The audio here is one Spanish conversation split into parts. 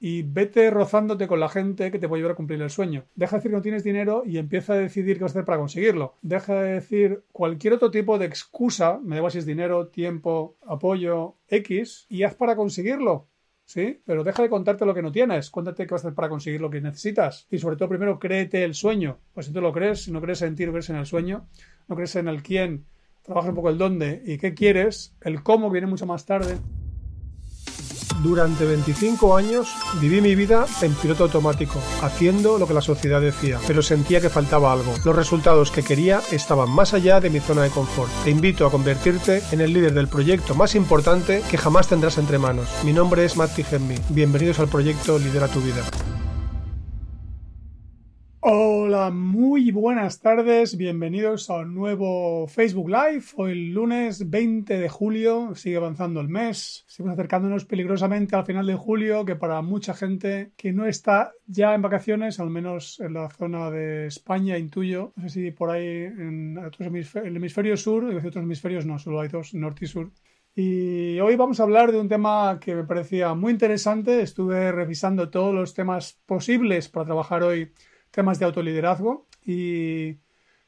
y vete rozándote con la gente que te puede ayudar a cumplir el sueño. Deja de decir que no tienes dinero y empieza a decidir qué vas a hacer para conseguirlo. Deja de decir cualquier otro tipo de excusa, me da igual es dinero, tiempo, apoyo, X, y haz para conseguirlo. ¿Sí? Pero deja de contarte lo que no tienes. Cuéntate qué vas a hacer para conseguir lo que necesitas. Y sobre todo, primero, créete el sueño. Pues si tú lo crees, si no crees en ti, no crees en el sueño, no crees en el quién, trabaja un poco el dónde y qué quieres, el cómo viene mucho más tarde. Durante 25 años viví mi vida en piloto automático, haciendo lo que la sociedad decía, pero sentía que faltaba algo. Los resultados que quería estaban más allá de mi zona de confort. Te invito a convertirte en el líder del proyecto más importante que jamás tendrás entre manos. Mi nombre es Matt Gemmi. Bienvenidos al proyecto Lidera tu vida. Hola, muy buenas tardes, bienvenidos a un nuevo Facebook Live. Hoy lunes 20 de julio, sigue avanzando el mes, seguimos acercándonos peligrosamente al final de julio, que para mucha gente que no está ya en vacaciones, al menos en la zona de España, intuyo, no sé si por ahí en el hemisferio sur, y otros hemisferios no, solo hay dos, norte y sur. Y hoy vamos a hablar de un tema que me parecía muy interesante. Estuve revisando todos los temas posibles para trabajar hoy temas de autoliderazgo y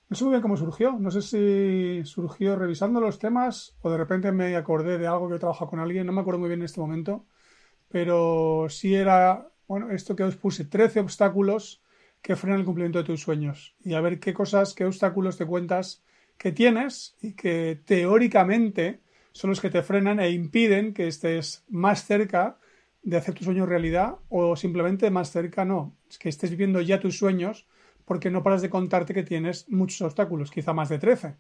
no sé muy bien cómo surgió. No sé si surgió revisando los temas o de repente me acordé de algo que he trabajado con alguien. No me acuerdo muy bien en este momento. Pero sí era, bueno, esto que os puse, 13 obstáculos que frenan el cumplimiento de tus sueños. Y a ver qué cosas, qué obstáculos te cuentas que tienes y que teóricamente son los que te frenan e impiden que estés más cerca de hacer tu sueño realidad o simplemente más cerca no, es que estés viviendo ya tus sueños porque no paras de contarte que tienes muchos obstáculos, quizá más de 13.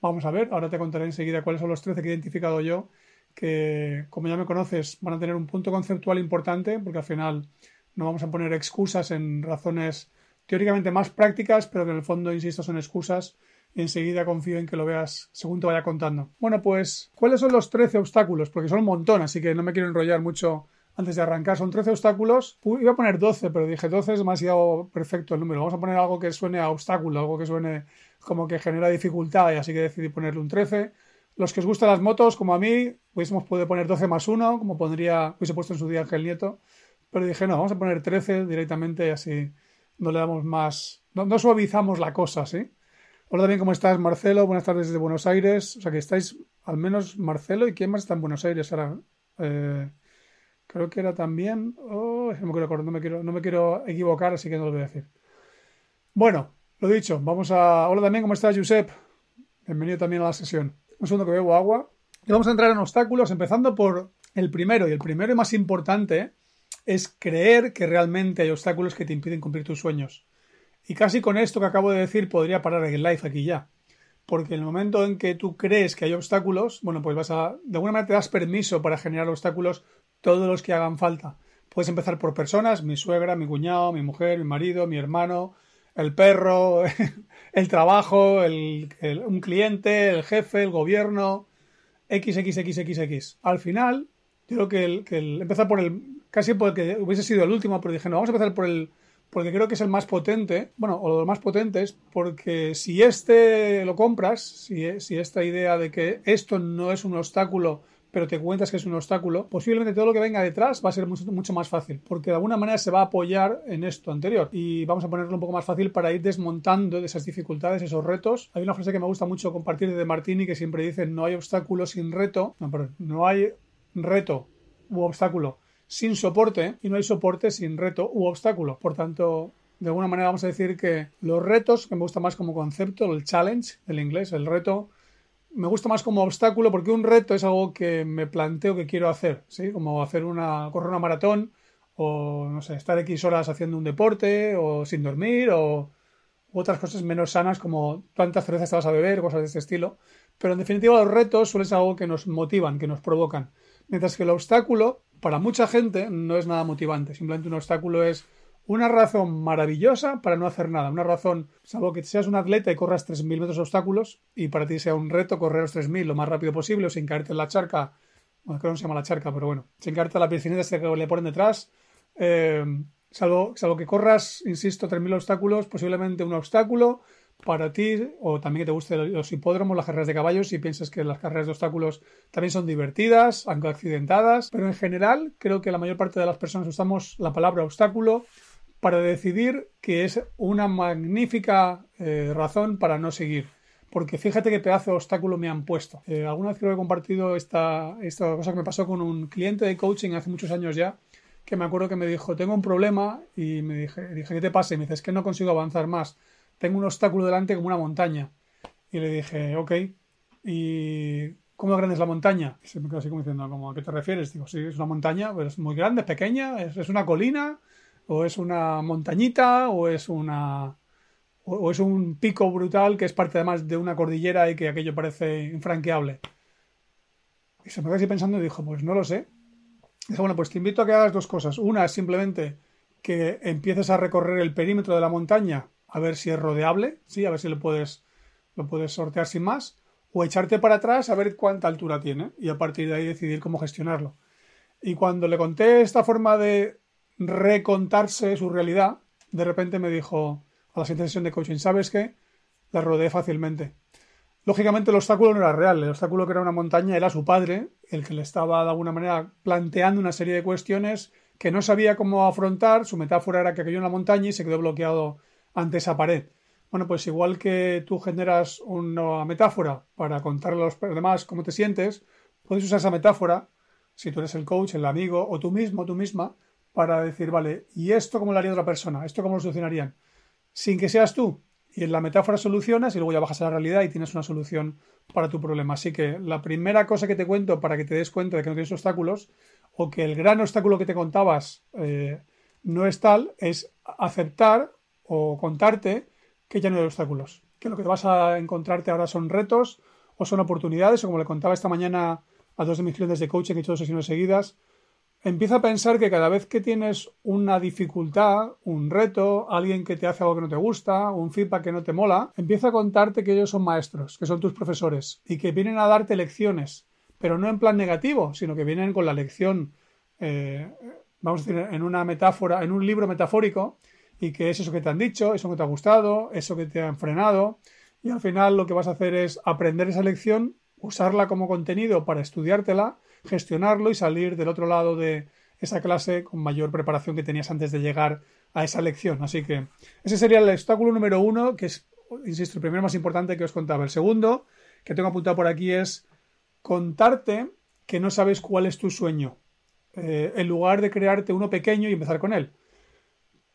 Vamos a ver, ahora te contaré enseguida cuáles son los 13 que he identificado yo, que como ya me conoces van a tener un punto conceptual importante porque al final no vamos a poner excusas en razones teóricamente más prácticas, pero que en el fondo, insisto, son excusas y enseguida confío en que lo veas según te vaya contando. Bueno, pues, ¿cuáles son los 13 obstáculos? Porque son un montón, así que no me quiero enrollar mucho antes de arrancar. Son 13 obstáculos. Iba a poner 12, pero dije 12 es demasiado perfecto el número. Vamos a poner algo que suene a obstáculo, algo que suene como que genera dificultad, y así que decidí ponerle un 13. Los que os gustan las motos, como a mí, hubiésemos podido poner 12 más 1, como pondría, hubiese puesto en su día Ángel Nieto. Pero dije, no, vamos a poner 13 directamente, así no le damos más. No, suavizamos la cosa, ¿sí? Hola también, ¿cómo estás, Marcelo? Buenas tardes desde Buenos Aires. O sea que estáis, al menos Marcelo y quién más está en Buenos Aires ahora. Eh, Creo que era también. Oh, no, me quiero, no, me equivocar, así que no lo voy a decir. Bueno, lo dicho, vamos a. Hola también, ¿cómo estás, Josep? Bienvenido también a la sesión. Un segundo que bebo agua. Y vamos a entrar en obstáculos, empezando por el primero. Y el primero y más importante es creer que realmente hay obstáculos que te impiden cumplir tus sueños. Y casi con esto que acabo de decir podría parar el live aquí ya. Porque en el momento en que tú crees que hay obstáculos, bueno, pues vas a. De alguna manera te das permiso para generar obstáculos todos los que hagan falta. Puedes empezar por personas, mi suegra, mi cuñado, mi mujer, mi marido, mi hermano, el perro, el trabajo, un cliente, el jefe, el gobierno, XXXXX. Al final, yo creo que el, que empezar por el, casi porque hubiese sido el último, pero dije, no, vamos a empezar por el, porque creo que es el más potente, bueno, o lo más potente es porque si este lo compras, si, si esta idea de que esto no es un obstáculo pero te cuentas que es un obstáculo, posiblemente todo lo que venga detrás va a ser mucho, mucho más fácil, porque de alguna manera se va a apoyar en esto anterior. Y vamos a ponerlo un poco más fácil para ir desmontando de esas dificultades, esos retos. Hay una frase que me gusta mucho compartir de Martini que siempre dice, no hay obstáculo sin reto, no, no hay reto u obstáculo sin soporte y no hay soporte sin reto u obstáculo. Por tanto, de alguna manera vamos a decir que los retos, que me gusta más como concepto, el challenge del inglés, el reto, me gusta más como obstáculo porque un reto es algo que me planteo que quiero hacer, ¿sí? Como hacer una, correr una maratón o, no sé, estar X horas haciendo un deporte o sin dormir o otras cosas menos sanas como cuántas cervezas te vas a beber, cosas de este estilo. Pero en definitiva los retos suelen ser algo que nos motivan, que nos provocan. Mientras que el obstáculo, para mucha gente, no es nada motivante. Simplemente un obstáculo es una razón maravillosa para no hacer nada. Una razón, salvo que seas un atleta y corras 3.000 metros de obstáculos y para ti sea un reto correr los 3.000 lo más rápido posible o sin caerte en la charca. Bueno, creo que no se llama la charca, pero bueno, sin caerte en la piscineta que le ponen detrás. Eh, salvo, salvo que corras, insisto, 3.000 obstáculos, posiblemente un obstáculo para ti, o también que te gusten los hipódromos, las carreras de caballos, si piensas que las carreras de obstáculos también son divertidas, aunque accidentadas, pero en general creo que la mayor parte de las personas usamos la palabra obstáculo para decidir que es una magnífica eh, razón para no seguir. Porque fíjate qué pedazo de obstáculo me han puesto. Eh, alguna vez creo que he compartido esta, esta cosa que me pasó con un cliente de coaching hace muchos años ya, que me acuerdo que me dijo, tengo un problema y me dije, dije ¿qué te pasa? Y me dice, es que no consigo avanzar más tengo un obstáculo delante como una montaña. Y le dije, ok, ¿y cómo grande es la montaña? Y me quedó así como diciendo, ¿cómo, ¿a qué te refieres? Digo, sí, es una montaña, pero es muy grande, es pequeña, es, una colina, o es una montañita, o es una... O, es un pico brutal que es parte además de una cordillera y que aquello parece infranqueable. Y se me quedó así pensando y dijo, pues no lo sé. Dijo, bueno, pues te invito a que hagas dos cosas. Una es simplemente que empieces a recorrer el perímetro de la montaña a ver si es rodeable, sí, a ver si lo puedes, lo puedes sortear sin más, o echarte para atrás a ver cuánta altura tiene y a partir de ahí decidir cómo gestionarlo. Y cuando le conté esta forma de recontarse su realidad, de repente me dijo a la siguiente sesión de coaching, ¿sabes qué? La rodeé fácilmente. Lógicamente el obstáculo no era real, el obstáculo que era una montaña era su padre, el que le estaba de alguna manera planteando una serie de cuestiones que no sabía cómo afrontar, su metáfora era que cayó en la montaña y se quedó bloqueado ante esa pared. Bueno, pues igual que tú generas una metáfora para contarle a los demás cómo te sientes, puedes usar esa metáfora, si tú eres el coach, el amigo o tú mismo, tú misma, para decir, vale, ¿y esto cómo lo haría otra persona? ¿Esto cómo lo solucionarían? Sin que seas tú. Y en la metáfora solucionas y luego ya bajas a la realidad y tienes una solución para tu problema. Así que la primera cosa que te cuento para que te des cuenta de que no tienes obstáculos o que el gran obstáculo que te contabas eh, no es tal, es aceptar o contarte que ya no hay obstáculos, que lo que vas a encontrarte ahora son retos o son oportunidades, o como le contaba esta mañana a dos de mis clientes de coaching que he hecho dos sesiones seguidas, empieza a pensar que cada vez que tienes una dificultad, un reto, alguien que te hace algo que no te gusta, un feedback que no te mola, empieza a contarte que ellos son maestros, que son tus profesores y que vienen a darte lecciones, pero no en plan negativo, sino que vienen con la lección, eh, vamos a decir, en una metáfora, en un libro metafórico, y que es eso que te han dicho, eso que te ha gustado, eso que te han frenado y al final lo que vas a hacer es aprender esa lección, usarla como contenido para estudiártela, gestionarlo y salir del otro lado de esa clase con mayor preparación que tenías antes de llegar a esa lección. Así que ese sería el obstáculo número uno, que es, insisto, el primero más importante que os contaba. El segundo, que tengo apuntado por aquí, es contarte que no sabes cuál es tu sueño, eh, en lugar de crearte uno pequeño y empezar con él.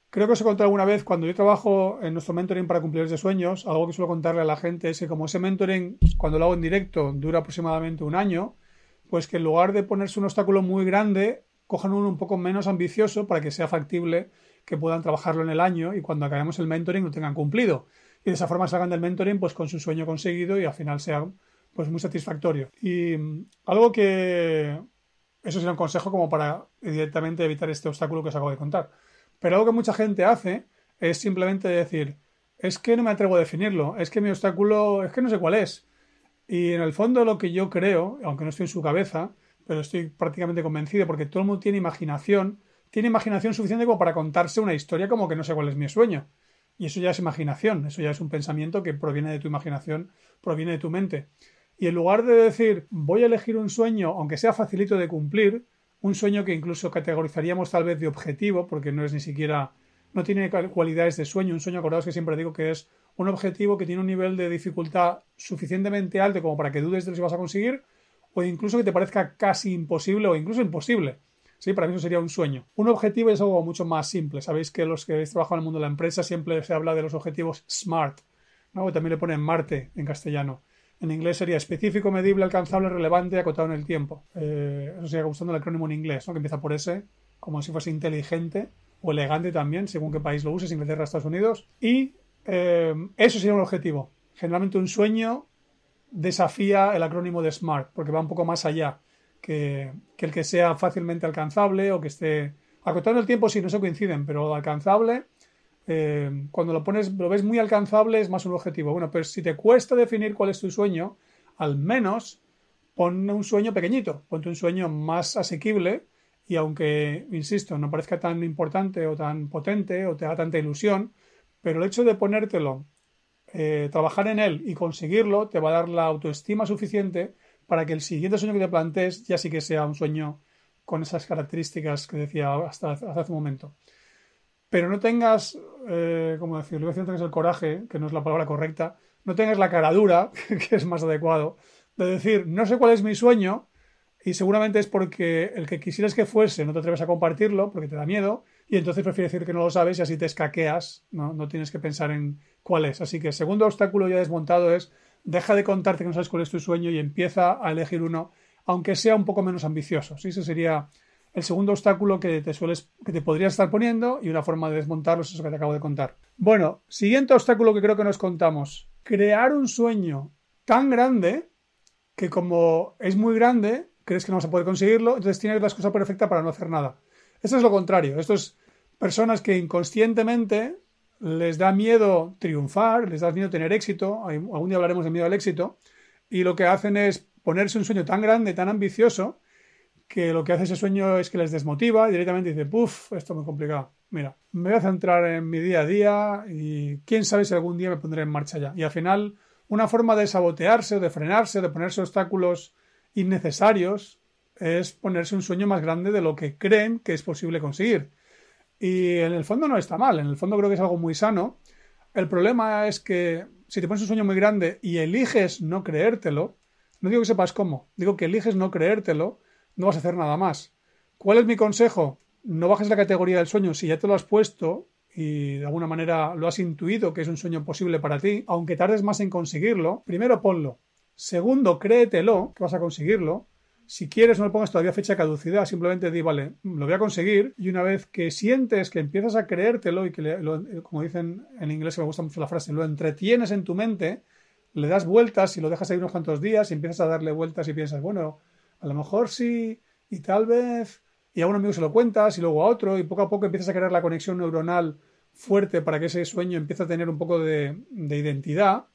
Creo que os he contado alguna vez, cuando yo trabajo en nuestro mentoring para cumplidores de sueños, algo que suelo contarle a la gente es que como ese mentoring, cuando lo hago en directo, dura aproximadamente un año, pues que en lugar de ponerse un obstáculo muy grande, cojan uno un poco menos ambicioso para que sea factible que puedan trabajarlo en el año y cuando acabemos el mentoring lo tengan cumplido. Y de esa forma salgan del mentoring pues con su sueño conseguido y al final sea pues muy satisfactorio. Y mm, algo que... Eso sería un consejo como para directamente evitar este obstáculo que os acabo de contar. Pero algo que mucha gente hace es simplemente decir, es que no me atrevo a definirlo, es que mi obstáculo, es que no sé cuál es. Y en el fondo lo que yo creo, aunque no estoy en su cabeza, pero estoy prácticamente convencido porque todo el mundo tiene imaginación, tiene imaginación suficiente como para contarse una historia como que no sé cuál es mi sueño. Y eso ya es imaginación, eso ya es un pensamiento que proviene de tu imaginación, proviene de tu mente. Y en lugar de decir voy a elegir un sueño, aunque sea facilito de cumplir, un sueño que incluso categorizaríamos tal vez de objetivo, porque no es ni siquiera, no tiene cualidades de sueño. Un sueño, acordaos que siempre digo que es un objetivo que tiene un nivel de dificultad suficientemente alto como para que dudes de que vas a conseguir, o incluso que te parezca casi imposible o incluso imposible. Sí, para mí eso sería un sueño. Un objetivo es algo mucho más simple. Sabéis que los que habéis trabajado en el mundo de la empresa siempre se habla de los objetivos SMART, ¿no? también le ponen Marte en castellano. En inglés sería específico, medible, alcanzable, relevante acotado en el tiempo. Eh, eso sería gustando el acrónimo en inglés, ¿no? que empieza por S, como si fuese inteligente o elegante también, según qué país lo uses, Inglaterra, Estados Unidos. Y eh, eso sería un objetivo. Generalmente un sueño desafía el acrónimo de SMART, porque va un poco más allá que, el que sea fácilmente alcanzable o que esté acotando el tiempo, sí, no se coinciden, pero alcanzable eh, cuando lo pones, lo ves muy alcanzable, es más un objetivo. Bueno, pero si te cuesta definir cuál es tu sueño, al menos pon un sueño pequeñito, ponte un sueño más asequible y aunque, insisto, no parezca tan importante o tan potente o te da tanta ilusión, pero el hecho de ponértelo, eh, trabajar en él y conseguirlo, te va a dar la autoestima suficiente para que el siguiente sueño que te plantees ya sí que sea un sueño con esas características que decía hasta hace un momento. Pero no tengas, eh, como decirlo, no tengas el coraje, que no es la palabra correcta, no tengas la cara dura, que es más adecuado, de decir, no sé cuál es mi sueño, y seguramente es porque el que quisieras que fuese no te atreves a compartirlo, porque te da miedo, y entonces prefieres decir que no lo sabes y así te escaqueas, no, no tienes que pensar en cuál es. Así que el segundo obstáculo ya desmontado es, deja de contarte que no sabes cuál es tu sueño y empieza a elegir uno, aunque sea un poco menos ambicioso. ¿sí? Ese sería el segundo obstáculo que te sueles, que te podrías estar poniendo y una forma de desmontarlo es eso que te acabo de contar. Bueno, siguiente obstáculo que creo que nos contamos. Crear un sueño tan grande que como es muy grande, crees que no vas a poder conseguirlo, entonces tienes la excusa perfecta para no hacer nada. Esto es lo contrario. Esto es personas que inconscientemente les da miedo triunfar, les da miedo tener éxito. Algún día hablaremos de miedo al éxito. Y lo que hacen es ponerse un sueño tan grande, tan ambicioso, que lo que hace ese sueño es que les desmotiva y directamente dice, puff, esto es muy complicado. Mira, me voy a centrar en mi día a día y quién sabe si algún día me pondré en marcha ya. Y al final, una forma de sabotearse de frenarse de ponerse obstáculos innecesarios es ponerse un sueño más grande de lo que creen que es posible conseguir. Y en el fondo no está mal, en el fondo creo que es algo muy sano. El problema es que si te pones un sueño muy grande y eliges no creértelo, no digo que sepas cómo, digo que eliges no creértelo, no vas a hacer nada más. ¿Cuál es mi consejo? No bajes la categoría del sueño. Si ya te lo has puesto y de alguna manera lo has intuido que es un sueño posible para ti, aunque tardes más en conseguirlo, primero ponlo. Segundo, créetelo que vas a conseguirlo. Si quieres, no le pongas todavía fecha de caducidad, simplemente di, vale, lo voy a conseguir. Y una vez que sientes que empiezas a creértelo y que, como dicen en inglés, me gusta mucho la frase, lo entretienes en tu mente, le das vueltas y lo dejas ahí unos cuantos días y empiezas a darle vueltas y piensas, bueno, a lo mejor sí, y tal vez, y a un amigo se lo cuentas, y luego a otro, y poco a poco empiezas a crear la conexión neuronal fuerte para que ese sueño empiece a tener un poco de, identidad.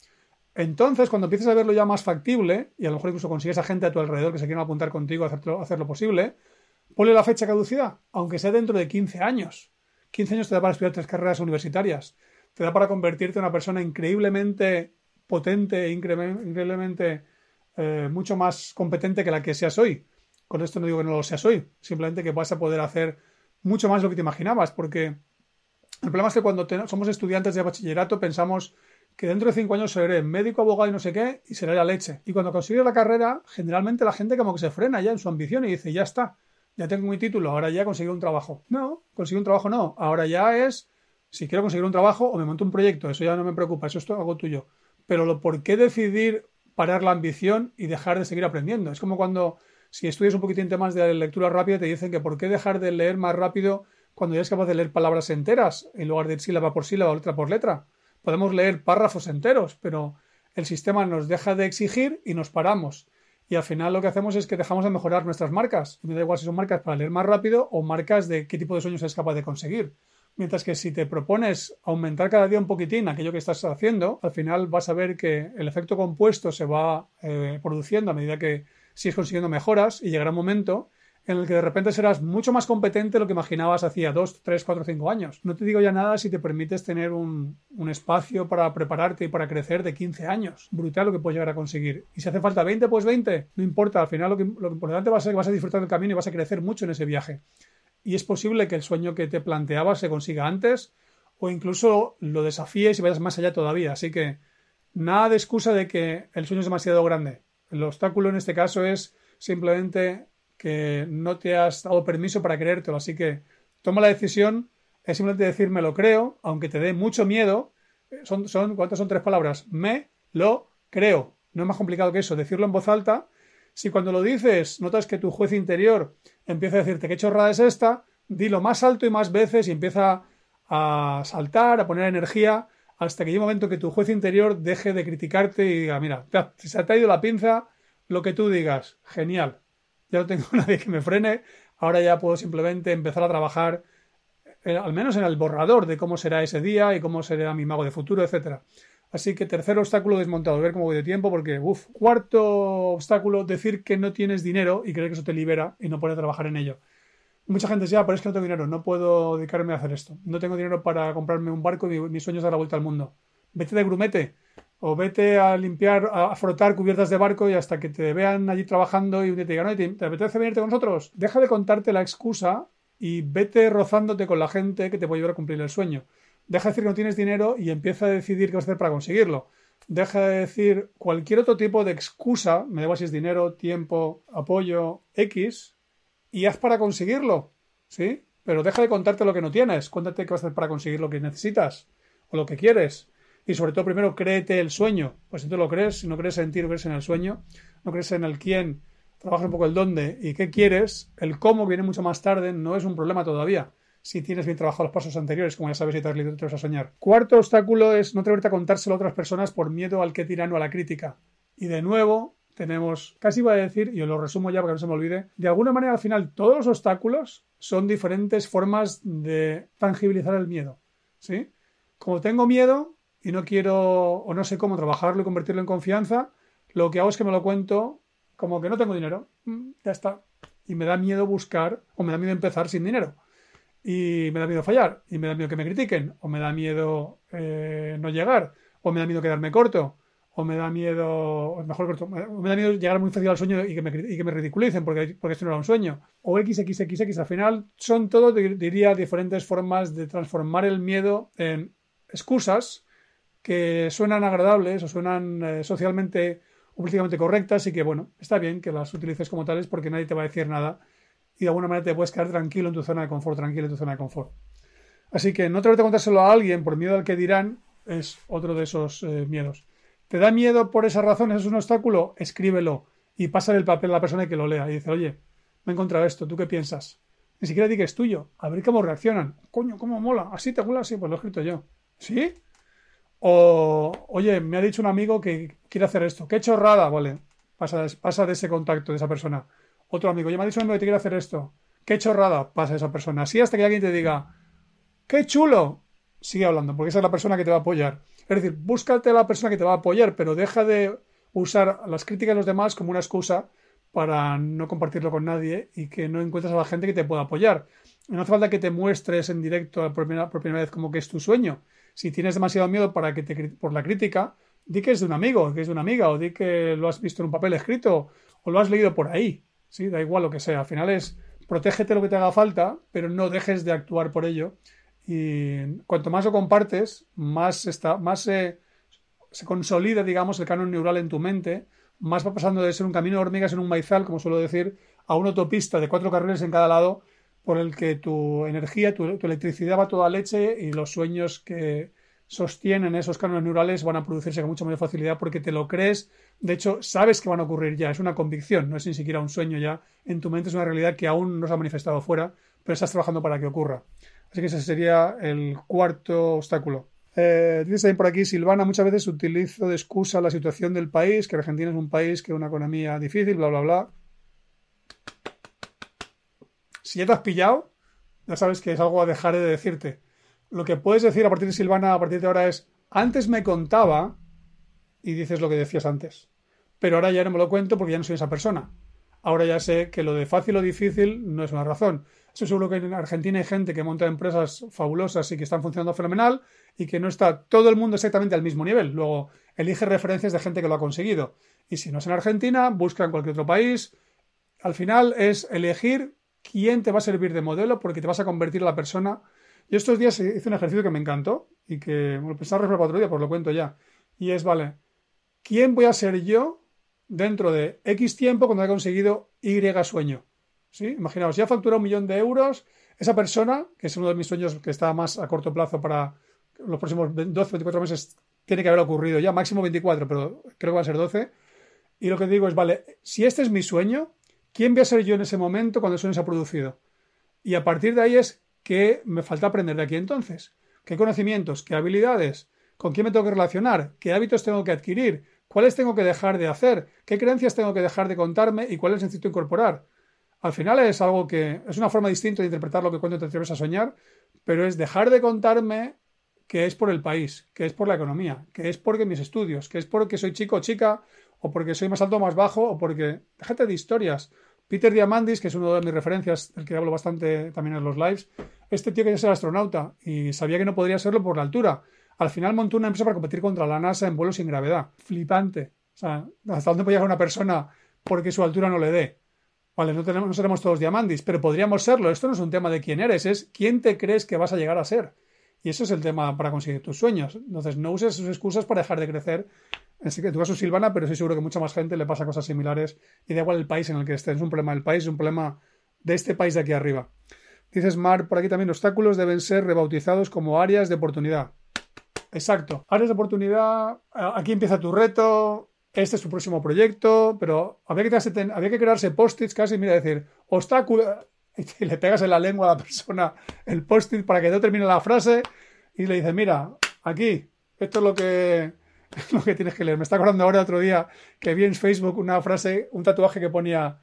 Entonces, cuando empieces a verlo ya más factible, y a lo mejor incluso consigues a gente a tu alrededor que se quiera apuntar contigo a hacer, lo posible, ponle la fecha caducidad, aunque sea dentro de 15 años. 15 años te da para estudiar tres carreras universitarias, te da para convertirte en una persona increíblemente potente, increíblemente eh, mucho más competente que la que seas hoy. Con esto no digo que no lo seas hoy, simplemente que vas a poder hacer mucho más de lo que te imaginabas, porque el problema es que cuando somos estudiantes de bachillerato pensamos que dentro de cinco años seré médico, abogado y no sé qué, y seré la leche. Y cuando consigues la carrera, generalmente la gente como que se frena ya en su ambición y dice, ya está, ya tengo mi título, ahora ya he conseguido un trabajo. No, conseguir un trabajo no, ahora ya es, si quiero conseguir un trabajo o me monto un proyecto, eso ya no me preocupa, eso es algo tuyo. Pero lo por qué decidir parar la ambición y dejar de seguir aprendiendo. Es como cuando, si estudias un poquitín más de lectura rápida, te dicen que por qué dejar de leer más rápido cuando ya eres capaz de leer palabras enteras en lugar de ir sílaba por sílaba o letra por letra. Podemos leer párrafos enteros, pero el sistema nos deja de exigir y nos paramos. Y al final lo que hacemos es que dejamos de mejorar nuestras marcas. me da igual si son marcas para leer más rápido o marcas de qué tipo de sueños eres capaz de conseguir. Mientras que si te propones aumentar cada día un poquitín aquello que estás haciendo, al final vas a ver que el efecto compuesto se va eh, produciendo a medida que sigues consiguiendo mejoras y llegará un momento en el que de repente serás mucho más competente de lo que imaginabas hacía 2, 3, 4, 5 años. No te digo ya nada si te permites tener un, espacio para prepararte y para crecer de 15 años. Brutal lo que puedes llegar a conseguir. Y si hace falta 20, pues 20. No importa, al final lo, lo importante va a ser que vas a disfrutar del camino y vas a crecer mucho en ese viaje. Y es posible que el sueño que te planteabas se consiga antes o incluso lo desafíes y vayas más allá todavía. Así que nada de excusa de que el sueño es demasiado grande. El obstáculo en este caso es simplemente que no te has dado permiso para creértelo. Así que toma la decisión, es simplemente decir me lo creo, aunque te dé mucho miedo. Son, son, ¿Cuántas son tres palabras? Me lo creo. No es más complicado que eso. Decirlo en voz alta. Si cuando lo dices notas que tu juez interior empieza a decirte qué chorrada es esta, dilo más alto y más veces y empieza a saltar, a poner energía, hasta que llegue un momento que tu juez interior deje de criticarte y diga, mira, se te ha ido la pinza, lo que tú digas, genial, ya no tengo nadie que me frene, ahora ya puedo simplemente empezar a trabajar eh, al menos en el borrador de cómo será ese día y cómo será mi mago de futuro, etcétera. Así que tercer obstáculo desmontado, ver cómo voy de tiempo, porque, uff, cuarto obstáculo, decir que no tienes dinero y creer que eso te libera y no poder trabajar en ello. Mucha gente dice, ah, pero es que no tengo dinero, no puedo dedicarme a hacer esto. No tengo dinero para comprarme un barco y mi, sueño es dar la vuelta al mundo. Vete de grumete o vete a limpiar, a frotar cubiertas de barco y hasta que te vean allí trabajando y te digan, ¿te, apetece venirte con nosotros? Deja de contarte la excusa y vete rozándote con la gente que te puede ayudar a cumplir el sueño. Deja de decir que no tienes dinero y empieza a decidir qué vas a hacer para conseguirlo. Deja de decir cualquier otro tipo de excusa, me da si es dinero, tiempo, apoyo, X, y haz para conseguirlo. ¿Sí? Pero deja de contarte lo que no tienes. Cuéntate qué vas a hacer para conseguir lo que necesitas o lo que quieres. Y sobre todo, primero, créete el sueño. Pues si tú lo crees, si no crees en ti, no crees en el sueño, no crees en el quién, trabaja un poco el dónde y qué quieres, el cómo viene mucho más tarde, no es un problema todavía si tienes bien trabajado los pasos anteriores, como ya sabes si te vas a soñar. Cuarto obstáculo es no atreverte a contárselo a otras personas por miedo al que tirano a la crítica. Y de nuevo, tenemos, casi voy a decir, y os lo resumo ya para que no se me olvide, de alguna manera al final todos los obstáculos son diferentes formas de tangibilizar el miedo. ¿Sí? Como tengo miedo y no quiero o no sé cómo trabajarlo y convertirlo en confianza, lo que hago es que me lo cuento como que no tengo dinero. Mm, ya está. Y me da miedo buscar o me da miedo empezar sin dinero y me da miedo fallar, y me da miedo que me critiquen, o me da miedo eh, no llegar, o me da miedo quedarme corto, o me da miedo, mejor corto, me da miedo llegar muy fácil al sueño y que me, y que me ridiculicen porque, porque esto no era un sueño, o XXXX, al final son todo, diría, diferentes formas de transformar el miedo en excusas que suenan agradables o suenan eh, socialmente o políticamente correctas y que, bueno, está bien que las utilices como tales porque nadie te va a decir nada y de alguna manera te puedes quedar tranquilo en tu zona de confort, tranquilo en tu zona de confort. Así que no te a contárselo a alguien por miedo al que dirán es otro de esos eh, miedos. ¿Te da miedo por esas razones? ¿Es un obstáculo? Escríbelo y pásale el papel a la persona que lo lea y dice, oye, me he encontrado esto, ¿tú qué piensas? Ni siquiera di que es tuyo, a ver cómo reaccionan. Coño, cómo mola, así te mola, sí, pues lo he escrito yo. ¿Sí? O, oye, me ha dicho un amigo que quiere hacer esto, qué chorrada, vale, pasa, pasa de ese contacto de esa persona otro amigo, ya me ha dicho un amigo que te quiere hacer esto. Qué chorrada pasa esa persona. Así hasta que alguien te diga, qué chulo, sigue hablando, porque esa es la persona que te va a apoyar. Es decir, búscate a la persona que te va a apoyar, pero deja de usar las críticas de los demás como una excusa para no compartirlo con nadie y que no encuentres a la gente que te pueda apoyar. No hace falta que te muestres en directo por primera, por primera vez como que es tu sueño. Si tienes demasiado miedo para que te, por la crítica, di que es de un amigo, que es de una amiga, o di que lo has visto en un papel escrito, o lo has leído por ahí. Sí, da igual lo que sea. Al final es protégete lo que te haga falta, pero no dejes de actuar por ello. Y cuanto más lo compartes, más, está, más se, consolida, digamos, el canon neural en tu mente, más va pasando de ser un camino de hormigas en un maizal, como suelo decir, a una autopista de cuatro carriles en cada lado, por el que tu energía, tu, electricidad va toda leche y los sueños que, sostienen esos cánones neurales van a producirse con mucha mayor facilidad porque te lo crees, de hecho sabes que van a ocurrir ya, es una convicción, no es ni siquiera un sueño ya, en tu mente es una realidad que aún no se ha manifestado fuera, pero estás trabajando para que ocurra. Así que ese sería el cuarto obstáculo. Eh, dice por aquí, Silvana, muchas veces utilizo de excusa la situación del país, que Argentina es un país que una economía difícil, bla, bla, bla. Si ya te has pillado, ya sabes que es algo a dejar de decirte lo que puedes decir a partir de Silvana, a partir de ahora es, antes me contaba y dices lo que decías antes, pero ahora ya no me lo cuento porque ya no soy esa persona. ahora ya sé que lo de fácil o difícil no es una razón. Eso seguro que en Argentina hay gente que monta empresas fabulosas y que están funcionando fenomenal y que no está todo el mundo exactamente al mismo nivel. Luego elige referencias de gente que lo ha conseguido. Y si no es en Argentina, busca en cualquier otro país. Al final es elegir quién te va a servir de modelo porque te vas a convertir en la persona. Yo estos días hice un ejercicio que me encantó y que lo pensaba para otro día, pues lo cuento ya. Y es, vale, ¿quién voy a ser yo dentro de X tiempo cuando haya conseguido Y sueño? ¿Sí? Imaginaos, ya ha facturado un millón de euros, esa persona, que es uno de mis sueños que está más a corto plazo para los próximos 12, 24 meses, tiene que haber ocurrido ya, máximo 24, pero creo que va a ser 12. Y lo que digo es, vale, si este es mi sueño, ¿quién voy a ser yo en ese momento cuando el sueño se ha producido? Y a partir de ahí es qué me falta aprender de aquí entonces. ¿Qué conocimientos? ¿Qué habilidades? ¿Con quién me tengo que relacionar? ¿Qué hábitos tengo que adquirir? ¿Cuáles tengo que dejar de hacer? ¿Qué creencias tengo que dejar de contarme y cuáles necesito incorporar? Al final es algo que es una forma distinta de interpretar lo que cuando te atreves a soñar, pero es dejar de contarme que es por el país, que es por la economía, que es porque mis estudios, que es porque soy chico o chica, o porque soy más alto o más bajo, o porque. Déjate de historias. Peter Diamandis, que es uno de mis referencias, del que hablo bastante también en los lives, este tío quería ser astronauta y sabía que no podría serlo por la altura. Al final montó una empresa para competir contra la NASA en vuelos sin gravedad. Flipante. O sea, ¿hasta dónde puede llegar una persona porque su altura no le dé? Vale, no, tenemos, no seremos todos diamandis, pero podríamos serlo. Esto no es un tema de quién eres, es quién te crees que vas a llegar a ser. Y eso es el tema para conseguir tus sueños. Entonces, no uses sus excusas para dejar de crecer. Que tú caso Silvana, pero estoy seguro que mucha más gente le pasa cosas similares. Y da igual el país en el que estés. Es un problema del país, es un problema de este país de aquí arriba. Dices, Mar, por aquí también obstáculos deben ser rebautizados como áreas de oportunidad. Exacto. Áreas de oportunidad. Aquí empieza tu reto. Este es tu próximo proyecto. Pero había que, había que crearse post-its casi, mira, decir, obstáculo y le pegas en la lengua a la persona el post-it para que no termine la frase y le dices, mira, aquí, esto es lo que, lo que tienes que leer. Me está acordando ahora otro día que vi en Facebook una frase, un tatuaje que ponía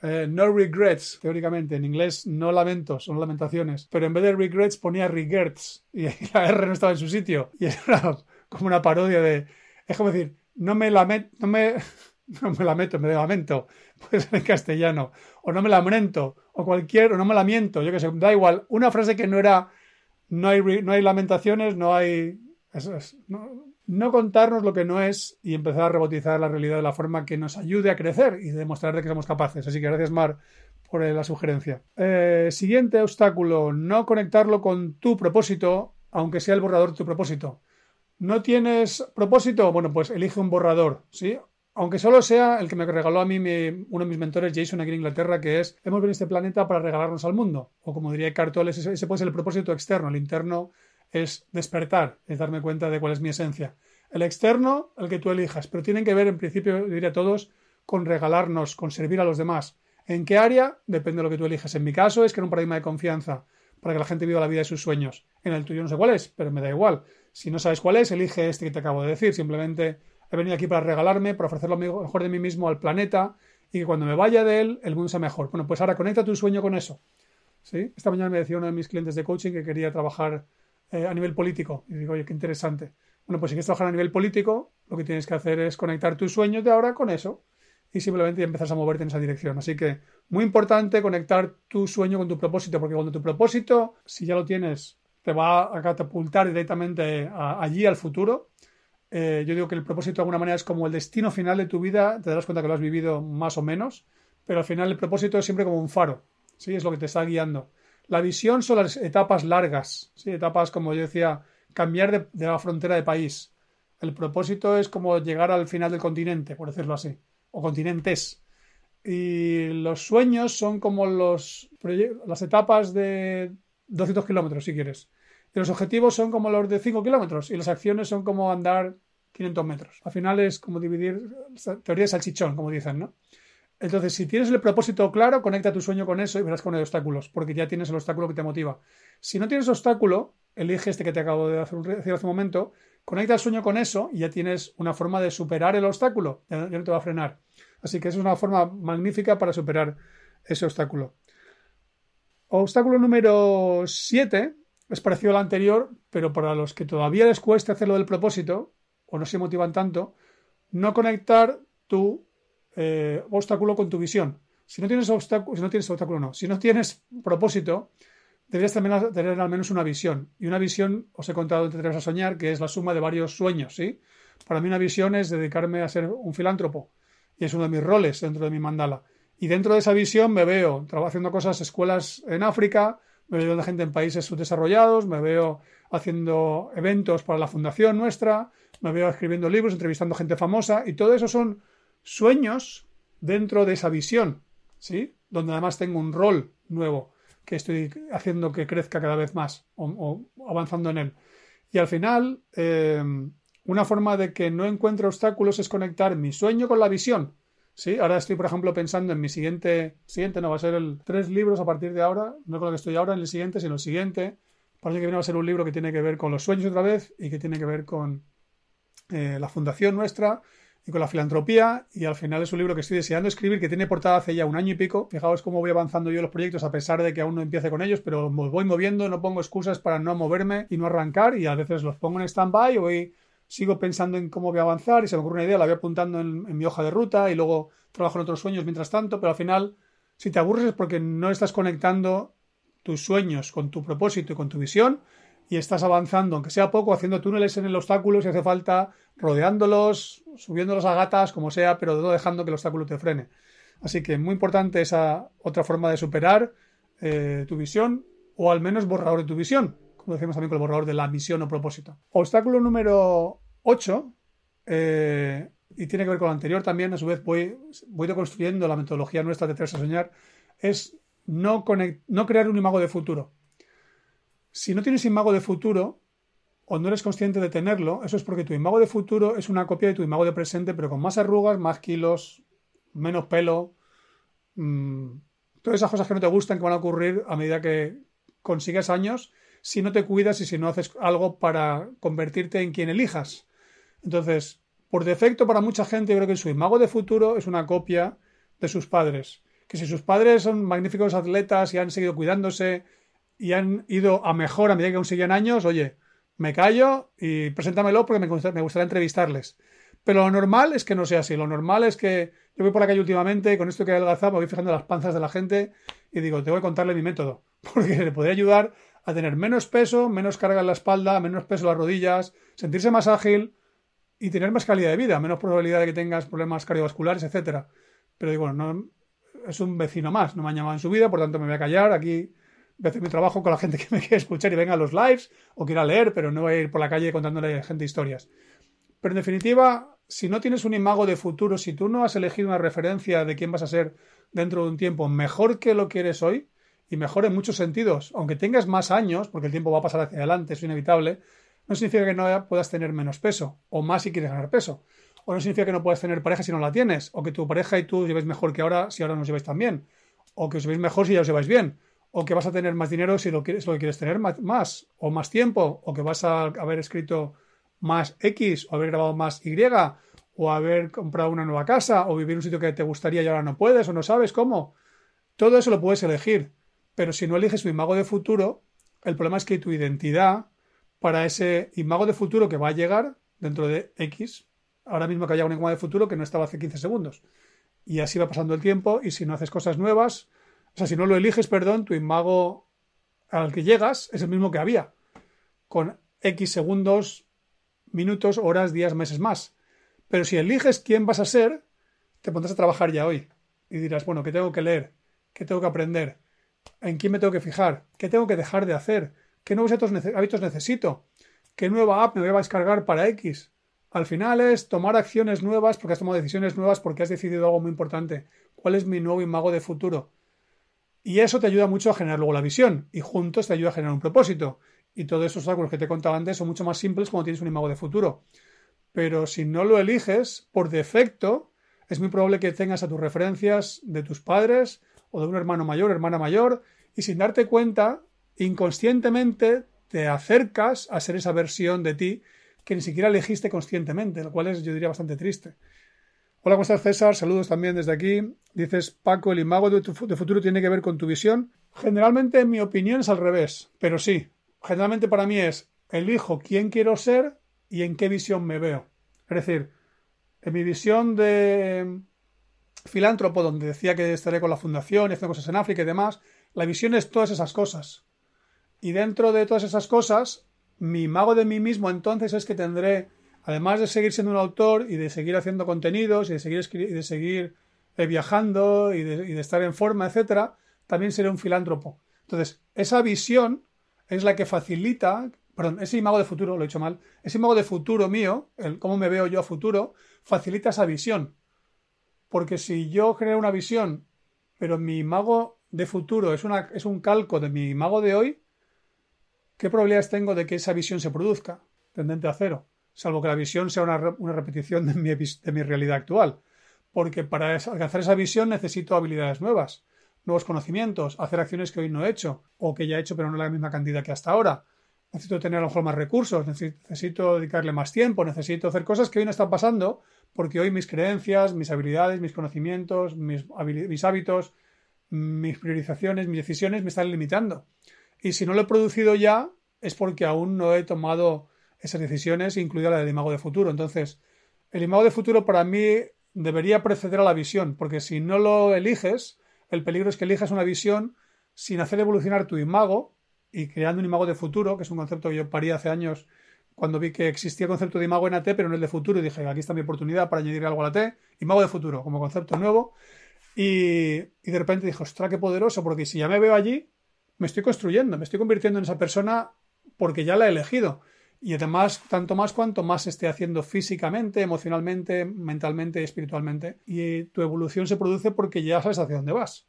eh, no regrets, teóricamente, en inglés no lamentos, son lamentaciones, pero en vez de regrets ponía regrets y la R no estaba en su sitio. Y era como una parodia de, es como decir, no me lamento, no me, no me lamento, me lamento, puede ser en castellano, o no me lamento, o cualquier, o no me lamento, yo que sé, da igual, una frase que no era, no hay, no hay lamentaciones, no hay, eso es, contarnos lo que no es y empezar a rebotizar la realidad de la forma que nos ayude a crecer y demostrar de que somos capaces. Así que gracias, Mar, por la sugerencia. Eh, siguiente obstáculo, no conectarlo con tu propósito, aunque sea el borrador de tu propósito. ¿No tienes propósito? Bueno, pues elige un borrador, ¿sí? aunque solo sea el que me regaló a mí uno de mis mentores, Jason, aquí en Inglaterra, que es, hemos venido a este planeta para regalarnos al mundo. O como diría Cartol, ese puede ser el propósito externo. El interno es despertar, es darme cuenta de cuál es mi esencia. El externo, el que tú elijas, pero tienen que ver, en principio, diría todos, con regalarnos, con servir a los demás. ¿En qué área? Depende de lo que tú elijas. En mi caso es que era un paradigma de confianza para que la gente viva la vida de sus sueños. En el tuyo no sé cuál es, pero me da igual. Si no sabes cuál es, elige este que te acabo de decir. Simplemente he venido aquí para regalarme, para ofrecer lo mejor de mí mismo al planeta y que cuando me vaya de él, el mundo sea mejor. Bueno, pues ahora conecta tu sueño con eso. ¿Sí? Esta mañana me decía uno de mis clientes de coaching que quería trabajar eh, a nivel político. Y digo, oye, qué interesante. Bueno, pues si quieres trabajar a nivel político, lo que tienes que hacer es conectar tus sueños de ahora con eso y simplemente empezar a moverte en esa dirección. Así que muy importante conectar tu sueño con tu propósito, porque cuando tu propósito, si ya lo tienes, te va a catapultar directamente allí al futuro, eh, yo digo que el propósito de alguna manera es como el destino final de tu vida, te darás cuenta que lo has vivido más o menos, pero al final el propósito es siempre como un faro, ¿sí? Es lo que te está guiando. La visión son las etapas largas, ¿sí? Etapas, como yo decía, cambiar de, la frontera de país. El propósito es como llegar al final del continente, por decirlo así, o continentes. Y los sueños son como los, las etapas de 200 kilómetros, si quieres. Y los objetivos son como los de 5 kilómetros y las acciones son como andar 500 metros. Al final es como dividir, teoría de salchichón, como dicen, ¿no? Entonces, si tienes el propósito claro, conecta tu sueño con eso y verás con el obstáculos, porque ya tienes el obstáculo que te motiva. Si no tienes obstáculo, elige este que te acabo de hacer hace un momento, conecta el sueño con eso y ya tienes una forma de superar el obstáculo, ya no te va a frenar. Así que es una forma magnífica para superar ese obstáculo. Obstáculo número 7 es parecido al anterior, pero para los que todavía les cueste hacerlo del propósito, o no se motivan tanto, no conectar tu eh, obstáculo con tu visión. Si no tienes obstáculo, si no tienes obstáculo, no. Si no tienes propósito, deberías tener al menos una visión. Y una visión, os he contado entre Te a soñar, que es la suma de varios sueños, ¿sí? Para mí una visión es dedicarme a ser un filántropo. Y es uno de mis roles dentro de mi mandala. Y dentro de esa visión me veo haciendo cosas, escuelas en África, me veo de gente en países subdesarrollados, me veo haciendo eventos para la fundación nuestra, me veo escribiendo libros, entrevistando gente famosa, y todo eso son sueños dentro de esa visión, ¿sí? Donde además tengo un rol nuevo que estoy haciendo que crezca cada vez más o, avanzando en él. Y al final, eh, una forma de que no encuentre obstáculos es conectar mi sueño con la visión. Sí, ahora estoy, por ejemplo, pensando en mi siguiente, siguiente no va a ser el tres libros a partir de ahora, no con lo que estoy ahora en el siguiente, sino el siguiente. Parece que viene a ser un libro que tiene que ver con los sueños otra vez y que tiene que ver con eh, la fundación nuestra y con la filantropía. Y al final es un libro que estoy deseando escribir, que tiene portada hace ya un año y pico. Fijaos cómo voy avanzando yo los proyectos a pesar de que aún no empiece con ellos, pero me voy moviendo, no pongo excusas para no moverme y no arrancar. Y a veces los pongo en stand-by o sigo pensando en cómo voy a avanzar y se me ocurre una idea, la voy apuntando en, mi hoja de ruta y luego trabajo en otros sueños mientras tanto, pero al final, si te aburres es porque no estás conectando tus sueños con tu propósito y con tu visión y estás avanzando, aunque sea poco, haciendo túneles en el obstáculo si hace falta, rodeándolos, subiéndolos a gatas, como sea, pero no dejando que el obstáculo te frene. Así que muy importante esa otra forma de superar eh, tu visión o al menos borrador de tu visión como decimos también con el borrador de la misión o propósito. Obstáculo número 8, eh, y tiene que ver con lo anterior también, a su vez voy, voy construyendo la metodología nuestra de Tres a Soñar, es no crear un imago de futuro. Si no tienes imago de futuro, o no eres consciente de tenerlo, eso es porque tu imago de futuro es una copia de tu imago de presente, pero con más arrugas, más kilos, menos pelo, mmm, todas esas cosas que no te gustan que van a ocurrir a medida que consigues años si no te cuidas y si no haces algo para convertirte en quien elijas. Entonces, por defecto, para mucha gente, yo creo que su imago de futuro es una copia de sus padres. Que si sus padres son magníficos atletas y han seguido cuidándose y han ido a mejor a medida que aún siguen años, oye, me callo y preséntamelo porque me, me gustaría entrevistarles. Pero lo normal es que no sea así. Lo normal es que yo voy por la calle últimamente con esto que adelgazado, me voy fijando las panzas de la gente y digo, te voy a contarle mi método. Porque le podría ayudar a tener menos peso, menos carga en la espalda, menos peso en las rodillas, sentirse más ágil y tener más calidad de vida, menos probabilidad de que tengas problemas cardiovasculares, etcétera. Pero digo, no, es un vecino más, no me ha llamado en su vida, por tanto me voy a callar. Aquí voy a hacer mi trabajo con la gente que me quiere escuchar y venga a los lives o quiera leer, pero no voy a ir por la calle contándole a gente historias. Pero en definitiva, si no tienes un imago de futuro, si tú no has elegido una referencia de quién vas a ser dentro de un tiempo mejor que lo que eres hoy, y mejor en muchos sentidos. Aunque tengas más años, porque el tiempo va a pasar hacia adelante, es inevitable, no significa que no puedas tener menos peso, o más si quieres ganar peso. O no significa que no puedas tener pareja si no la tienes, o que tu pareja y tú os llevéis mejor que ahora si ahora no lleváis tan bien, o que os llevéis mejor si ya os lleváis bien, o que vas a tener más dinero si lo quieres, lo quieres tener más, o más tiempo, o que vas a haber escrito más X, o haber grabado más Y, o haber comprado una nueva casa, o vivir en un sitio que te gustaría y ahora no puedes, o no sabes cómo. Todo eso lo puedes elegir. Pero si no eliges tu imago de futuro, el problema es que tu identidad para ese imago de futuro que va a llegar dentro de X, ahora mismo que haya un imago de futuro que no estaba hace 15 segundos. Y así va pasando el tiempo y si no haces cosas nuevas, sea, si no lo eliges, perdón, tu imago al que llegas es el mismo que había, con X segundos, minutos, horas, días, meses más. Pero si eliges quién vas a ser, te pondrás a trabajar ya hoy y dirás, bueno, ¿qué tengo que leer? ¿Qué tengo que aprender? en quién me tengo que fijar, qué tengo que dejar de hacer, qué nuevos hábitos necesito, qué nueva app me voy a descargar para X. Al final es tomar acciones nuevas porque has tomado decisiones nuevas porque has decidido algo muy importante. ¿Cuál es mi nuevo imago de futuro? Y eso te ayuda mucho a generar luego la visión y juntos te ayuda a generar un propósito. Y todos esos obstáculos que te he contado antes son mucho más simples cuando tienes un imago de futuro. Pero si no lo eliges, por defecto, es muy probable que tengas a tus referencias de tus padres, o de un hermano mayor, hermana mayor, y sin darte cuenta, inconscientemente te acercas a ser esa versión de ti que ni siquiera elegiste conscientemente, lo cual es, yo diría, bastante triste. Hola, ¿cómo estás, César? Saludos también desde aquí. Dices, Paco, el imago de tu futuro tiene que ver con tu visión. Generalmente, en mi opinión, es al revés, pero sí. Generalmente para mí es, elijo quién quiero ser y en qué visión me veo. Es decir, en mi visión de filántropo donde decía que estaré con la fundación y haciendo cosas en África y demás, la visión es todas esas cosas. Y dentro de todas esas cosas, mi mago de mí mismo entonces es que tendré, además de seguir siendo un autor y de seguir haciendo contenidos y de seguir, y de seguir eh, viajando y de, estar en forma, etcétera, también seré un filántropo. Entonces, esa visión es la que facilita, perdón, ese imago de futuro, lo he dicho mal, ese imago de futuro mío, el cómo me veo yo a futuro, facilita esa visión. Porque si yo genero una visión, pero mi imago de futuro es, es un calco de mi imago de hoy, ¿qué probabilidades tengo de que esa visión se produzca? Tendente a cero. Salvo que la visión sea una, una repetición de mi, de mi realidad actual. Porque para alcanzar esa visión necesito habilidades nuevas nuevos conocimientos, hacer acciones que hoy no he hecho o que ya he hecho pero no la misma cantidad que hasta ahora. Necesito tener a lo mejor más recursos, necesito dedicarle más tiempo, necesito hacer cosas que hoy no están pasando porque hoy mis creencias, mis habilidades, mis conocimientos, mis, mis hábitos, mis priorizaciones, mis decisiones me están limitando. Y si no lo he producido ya es porque aún no he tomado esas decisiones, incluida la del imago de futuro. Entonces, el imago de futuro para mí debería preceder a la visión, porque si no lo eliges, el peligro es que elijas una visión sin hacer evolucionar tu imago y creando un imago de futuro, que es un concepto que yo parí hace años cuando vi que existía el concepto de imago en AT, pero no el de futuro, y dije, aquí está mi oportunidad para añadir algo a la T, imago de futuro, como concepto nuevo. Y, y de repente dije, ostras, qué poderoso, porque si ya me veo allí, me estoy construyendo, me estoy convirtiendo en esa persona porque ya la he elegido. Y además, tanto más cuanto más esté haciendo físicamente, emocionalmente, mentalmente, espiritualmente. Y tu evolución se produce porque ya sabes hacia dónde vas.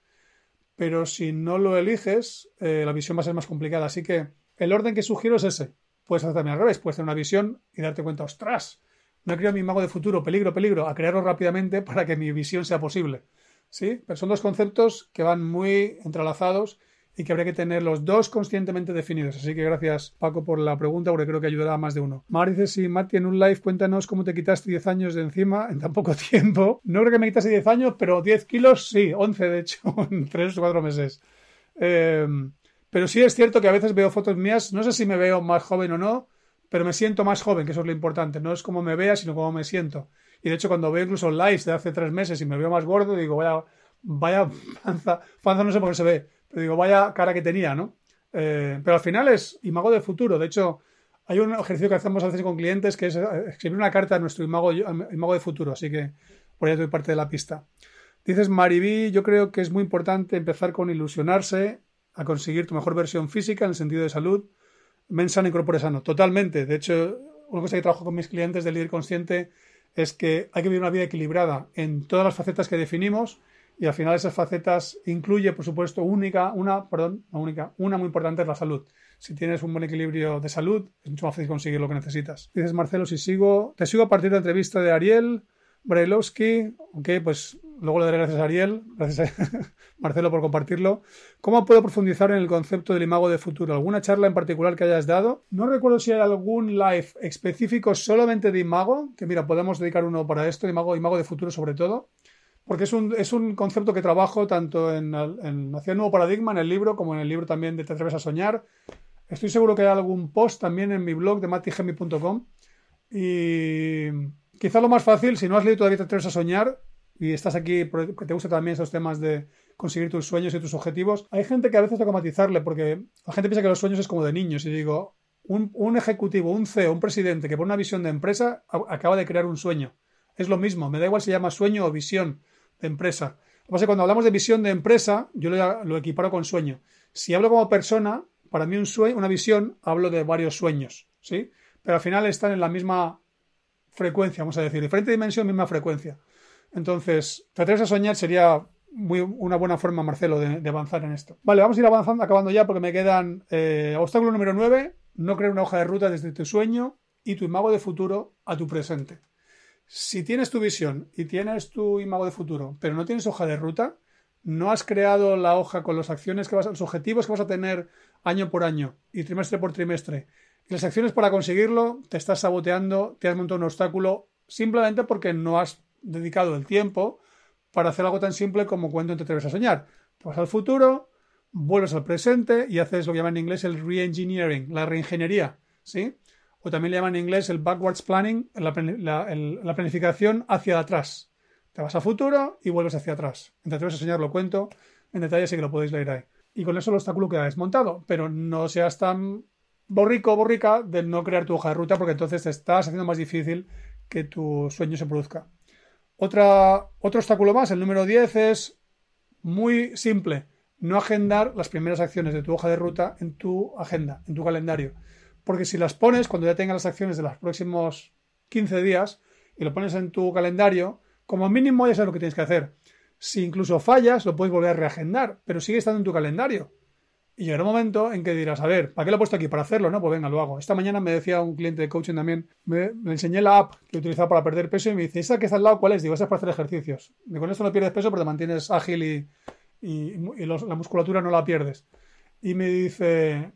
Pero si no lo eliges, eh, la visión va a ser más complicada. Así que el orden que sugiero es ese. Puedes hacer también al revés. Puedes tener una visión y darte cuenta, ostras, no he creado mi mago de futuro, peligro, peligro, a crearlo rápidamente para que mi visión sea posible. ¿Sí? Pero son dos conceptos que van muy entrelazados y que habría que tener los dos conscientemente definidos. Así que gracias, Paco, por la pregunta, porque creo que ayudará a más de uno. Mar dice, si Mati, en un live cuéntanos cómo te quitaste 10 años de encima en tan poco tiempo. No creo que me quitase 10 años, pero 10 kilos sí, 11 de hecho, en 3 o 4 meses. Em, pero sí es cierto que a veces veo fotos mías, no sé si me veo más joven o no, pero me siento más joven, que eso es lo importante. No es como me vea, sino cómo me siento. Y de hecho, cuando veo incluso lives de hace 3 meses y me veo más gordo, digo, vaya, vaya panza, panza no sé por qué se ve pero digo, vaya cara que tenía, ¿no? Eh, pero al final es imago del futuro. De hecho, hay un ejercicio que hacemos a veces con clientes que es eh, escribir una carta a nuestro imago, imago de futuro. Así que por ahí doy parte de la pista. Dices, Maribí, yo creo que es muy importante empezar con ilusionarse a conseguir tu mejor versión física en el sentido de salud. Men sano y corpore sano. Totalmente. De hecho, una cosa que trabajo con mis clientes del líder consciente es que hay que vivir una vida equilibrada en todas las facetas que definimos y al final esas facetas incluye, por supuesto, única, una, perdón, no única, una muy importante es la salud. Si tienes un buen equilibrio de salud, es mucho más fácil conseguir lo que necesitas. Dices, Marcelo, si sigo, te sigo a partir de la entrevista de Ariel Brailovsky. Ok, pues luego le daré gracias a Ariel, gracias Marcelo por compartirlo. ¿Cómo puedo profundizar en el concepto del imago de futuro? ¿Alguna charla en particular que hayas dado? No recuerdo si hay algún live específico solamente de imago, que mira, podemos dedicar uno para esto, imago, imago de futuro sobre todo porque es un, es un concepto que trabajo tanto en, en Hacia el Nuevo Paradigma, en el libro, como en el libro también de Te atreves a soñar. Estoy seguro que hay algún post también en mi blog de matigemi.com. Y quizá lo más fácil, si no has leído todavía Te atreves a soñar y estás aquí porque te gustan también esos temas de conseguir tus sueños y tus objetivos, hay gente que a veces toca matizarle porque la gente piensa que los sueños es como de niños. Y digo, un, un ejecutivo, un CEO, un presidente que por una visión de empresa acaba de crear un sueño. Es lo mismo, me da igual si llama sueño o visión de empresa. Lo que pasa cuando hablamos de visión de empresa, yo lo, equiparo con sueño. Si hablo como persona, para mí un sueño, una visión, hablo de varios sueños, ¿sí? Pero al final están en la misma frecuencia, vamos a decir, diferente dimensión, misma frecuencia. Entonces, atreves a soñar sería muy, una buena forma, Marcelo, de, avanzar en esto. Vale, vamos a ir avanzando, acabando ya, porque me quedan eh, obstáculo número 9, no crear una hoja de ruta desde tu sueño y tu imago de futuro a tu presente. Si tienes tu visión y tienes tu imago de futuro, pero no tienes hoja de ruta, no has creado la hoja con las acciones que vas, los objetivos que vas a tener año por año y trimestre por trimestre, y las acciones para conseguirlo, te estás saboteando, te has montado un obstáculo simplemente porque no has dedicado el tiempo para hacer algo tan simple como cuento te atreves a soñar. Vas al futuro, vuelves al presente y haces lo que llaman en inglés el reengineering, la reingeniería, ¿sí? O también le llaman en inglés el backwards planning, la, planificación hacia atrás. Te vas a futuro y vuelves hacia atrás. Te voy a enseñar, lo cuento en detalle, así que lo podéis leer ahí. Y con eso el obstáculo queda desmontado, pero no seas tan borrico o borrica de no crear tu hoja de ruta porque entonces te estás haciendo más difícil que tu sueño se produzca. Otra, otro obstáculo más, el número 10, es muy simple. No agendar las primeras acciones de tu hoja de ruta en tu agenda, en tu calendario. Porque si las pones cuando ya tengas las acciones de los próximos 15 días y lo pones en tu calendario, como mínimo ya sabes lo que tienes que hacer. Si incluso fallas, lo puedes volver a reagendar, pero sigue estando en tu calendario. Y llegará un momento en que dirás, a ver, ¿para qué lo he puesto aquí? Para hacerlo, ¿no? Pues venga, lo hago. Esta mañana me decía un cliente de coaching también, me, enseñé la app que utilizaba para perder peso y me dice, ¿esa que está al lado cuál es? Digo, esa es para hacer ejercicios. Y con esto no pierdes peso, pero te mantienes ágil y, la musculatura no la pierdes. Y me dice,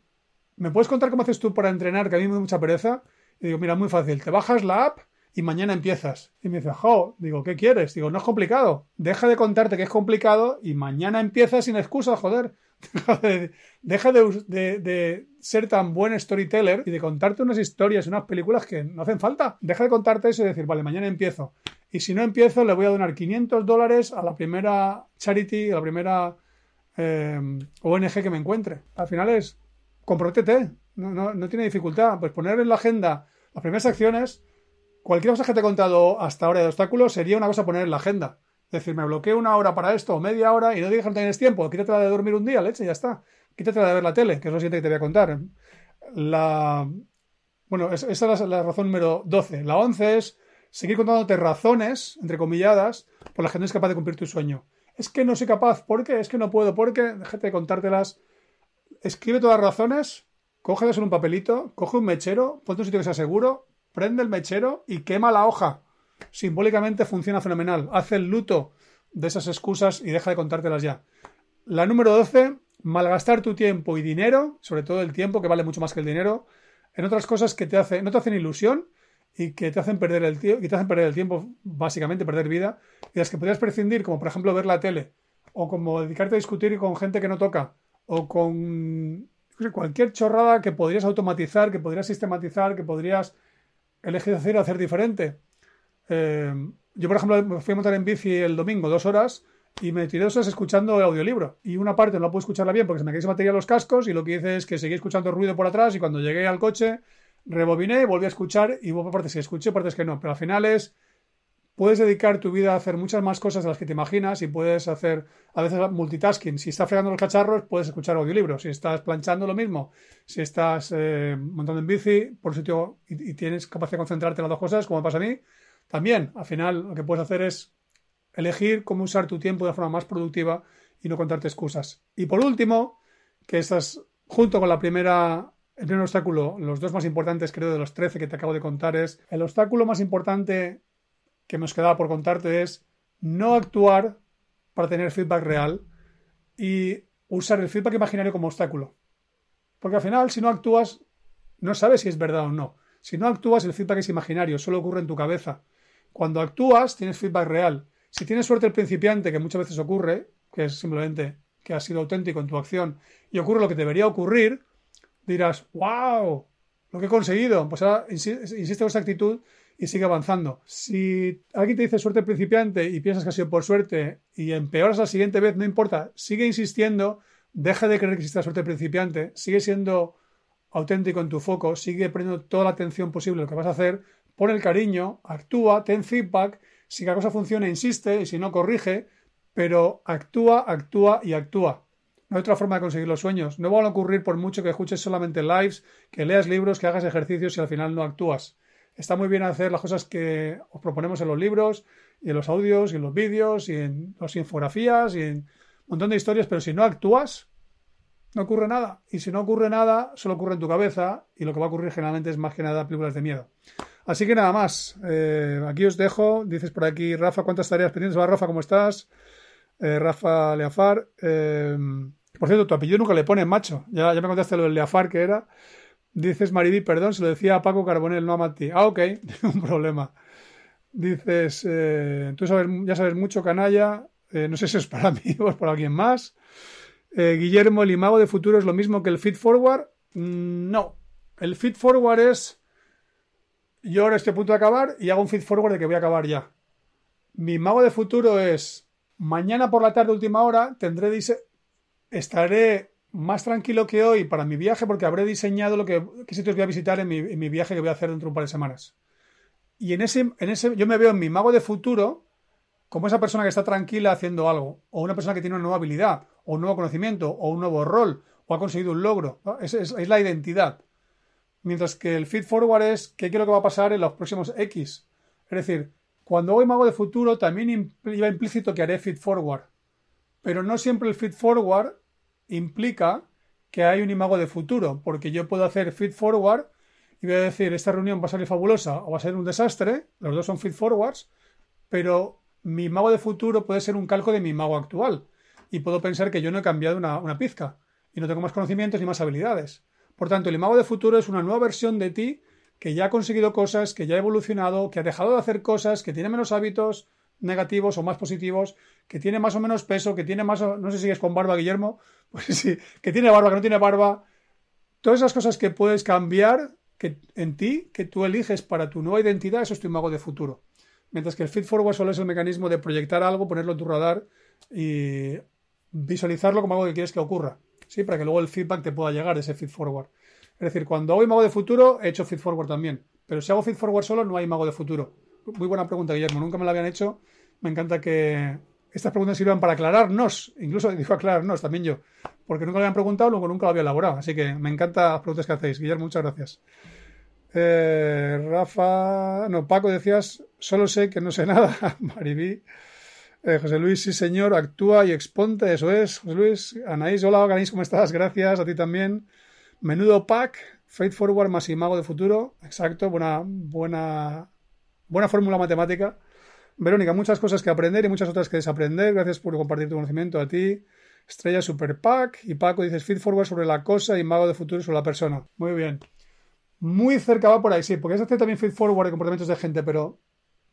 ¿me puedes contar cómo haces tú para entrenar? Que a mí me da mucha pereza. Y digo, mira, muy fácil. Te bajas la app y mañana empiezas. Y me dice, jo, digo, ¿qué quieres? Digo, no es complicado. Deja de contarte que es complicado y mañana empiezas sin excusa, joder. Deja de, ser tan buen storyteller y de contarte unas historias y unas películas que no hacen falta. Deja de contarte eso y decir, vale, mañana empiezo. Y si no empiezo, le voy a donar 500 dólares a la primera charity, a la primera eh, ONG que me encuentre. Al final es, comprométete, no, no tiene dificultad. Pues poner en la agenda las primeras acciones, cualquier cosa que te he contado hasta ahora de obstáculos sería una cosa poner en la agenda. Es decir, me bloqueo una hora para esto o media hora y no digas que no tienes tiempo. Quítate de dormir un día, leche, ya está. Quítate de ver la tele, que es lo siguiente que te voy a contar. La... Bueno, esa es la, razón número 12. La 11 es seguir contándote razones, entre comilladas, por las que no eres capaz de cumplir tu sueño. Es que no soy capaz, ¿por qué? Es que no puedo, ¿por qué? Déjate de contártelas. Escribe todas las razones, cógelas en un papelito, coge un mechero, ponte un sitio que sea seguro, prende el mechero y quema la hoja simbólicamente funciona fenomenal. Hace el luto de esas excusas y deja de contártelas ya. La número 12, malgastar tu tiempo y dinero, sobre todo el tiempo, que vale mucho más que el dinero, en otras cosas que te hace, no te hacen ilusión y que te hacen perder el tiempo, y te hacen perder el tiempo, básicamente perder vida, y las que podrías prescindir, como por ejemplo ver la tele, o como dedicarte a discutir con gente que no toca, o con cualquier chorrada que podrías automatizar, que podrías sistematizar, que podrías elegir hacer, hacer diferente. Eh, yo, por ejemplo, me fui a montar en bici el domingo dos horas y me tiré dos horas escuchando el audiolibro. Y una parte no puedo escucharla bien porque se me quedó batería los cascos y lo que hice es que seguí escuchando ruido por atrás y cuando llegué al coche rebobiné, volví a escuchar y hubo partes que escuché, partes que no. Pero al final es, puedes dedicar tu vida a hacer muchas más cosas de las que te imaginas y puedes hacer a veces multitasking. Si estás fregando los cacharros, puedes escuchar audiolibros. Si estás planchando, lo mismo. Si estás eh, montando en bici por un sitio y, y, tienes capacidad de concentrarte en las dos cosas, como pasa a mí, también, al final, lo que puedes hacer es elegir cómo usar tu tiempo de forma más productiva y no contarte excusas. Y por último, que estás junto con la primera, el primer obstáculo, los dos más importantes creo de los 13 que te acabo de contar es, el obstáculo más importante que nos quedaba por contarte es no actuar para tener feedback real y usar el feedback imaginario como obstáculo. Porque al final, si no actúas, no sabes si es verdad o no. Si no actúas, el feedback es imaginario, solo ocurre en tu cabeza. Cuando actúas, tienes feedback real. Si tienes suerte el principiante, que muchas veces ocurre, que es simplemente que has sido auténtico en tu acción y ocurre lo que debería ocurrir, dirás, wow, lo que he conseguido. Pues ahora insiste con esa actitud y sigue avanzando. Si alguien te dice suerte principiante y piensas que ha sido por suerte y empeoras la siguiente vez, no importa, sigue insistiendo, deja de creer que existe la suerte principiante, sigue siendo auténtico en tu foco, sigue poniendo toda la atención posible a lo que vas a hacer, pon el cariño, actúa, ten feedback, si la cosa funciona, insiste, y si no, corrige, pero actúa, actúa y actúa. No hay otra forma de conseguir los sueños. No van a ocurrir por mucho que escuches solamente lives, que leas libros, que hagas ejercicios y al final no actúas. Está muy bien hacer las cosas que os proponemos en los libros, y en los audios, y en los vídeos, y en las infografías, y en un montón de historias, pero si no actúas, no ocurre nada. Y si no ocurre nada, solo ocurre en tu cabeza, y lo que va a ocurrir generalmente es más que nada películas de miedo. Así que nada más. Eh, aquí os dejo. Dices por aquí, Rafa, ¿cuántas tareas pendientes? Va, Rafa, ¿cómo estás? Eh, Rafa Leafar. Eh, por cierto, tu apellido nunca le pones, macho. Ya, ya me contaste lo del Leafar que era. Dices Mariby, perdón, se lo decía a Paco Carbonel, no a Mati. Ah, ok, un problema. Dices, tú sabes, ya sabes mucho, canalla. no sé si es para mí o es para alguien más. Guillermo, el imago de futuro es lo mismo que el feed forward. Mm, no. El feed forward es yo ahora estoy a punto de acabar y hago un feed forward de que voy a acabar ya. mi mago de futuro es mañana por la tarde, última hora, tendré dise- estaré más tranquilo que hoy para mi viaje porque habré diseñado lo que, qué sitios voy a visitar en mi, en mi viaje que voy a hacer dentro de un par de semanas. Y en ese, en ese, yo me veo en mi mago de futuro como esa persona que está tranquila haciendo algo, o una persona que tiene una nueva habilidad, o un nuevo conocimiento, o un nuevo rol, o ha conseguido un logro. Es, es- la identidad. Mientras que el feed forward es qué quiero que va a pasar en los próximos X. Es decir, cuando voy mago de futuro también iba implícito que haré feed forward. Pero no siempre el feed forward implica que hay un imago de futuro, porque yo puedo hacer feed forward y voy a decir esta reunión va a salir fabulosa o va a ser un desastre, los dos son feed forwards, pero mi mago de futuro puede ser un calco de mi mago actual y puedo pensar que yo no he cambiado una, una pizca y no tengo más conocimientos ni más habilidades. Por tanto, el imago de futuro es una nueva versión de ti que ya ha conseguido cosas, que ya ha evolucionado, que ha dejado de hacer cosas, que tiene menos hábitos negativos o más positivos, que tiene más o menos peso, que tiene más o, no sé si sigues con barba, Guillermo, pues sí, que tiene barba, que no tiene barba. Todas esas cosas que puedes cambiar que, en ti, que tú eliges para tu nueva identidad, eso es tu imago de futuro. Mientras que el feed forward solo es el mecanismo de proyectar algo, ponerlo en tu radar y visualizarlo como algo que quieres que ocurra. ¿sí? Para que luego el feedback te pueda llegar, ese feed forward. Es decir, cuando hago imago de futuro, he hecho feed forward también. Pero si hago feed forward solo, no hay imago de futuro. Muy buena pregunta, Guillermo. Nunca me la habían hecho. Me encanta que estas preguntas sirvan para aclararnos. Incluso digo aclararnos también yo. Porque nunca lo habían preguntado, luego nunca lo había elaborado. Así que me encantan las preguntas que hacéis. Guillermo, muchas gracias. Eh, Rafa, no, Paco, decías, solo sé que no sé nada. Maribí. Eh, José Luis, sí señor, actúa y exponte, eso es. José Luis, Anaís, hola, Anaís, ¿cómo estás? Gracias, a ti también. Menudo pack, Fate Forward más Imago de Futuro, exacto, buena, buena, buena fórmula matemática. Verónica, muchas cosas que aprender y muchas otras que desaprender. Gracias por compartir tu conocimiento a ti. Estrella Super Pack y Paco dices Feed Forward sobre la cosa y Mago de Futuro sobre la persona. Muy bien. Muy cerca va por ahí, sí, porque es hacer también Feed Forward de comportamientos de gente, pero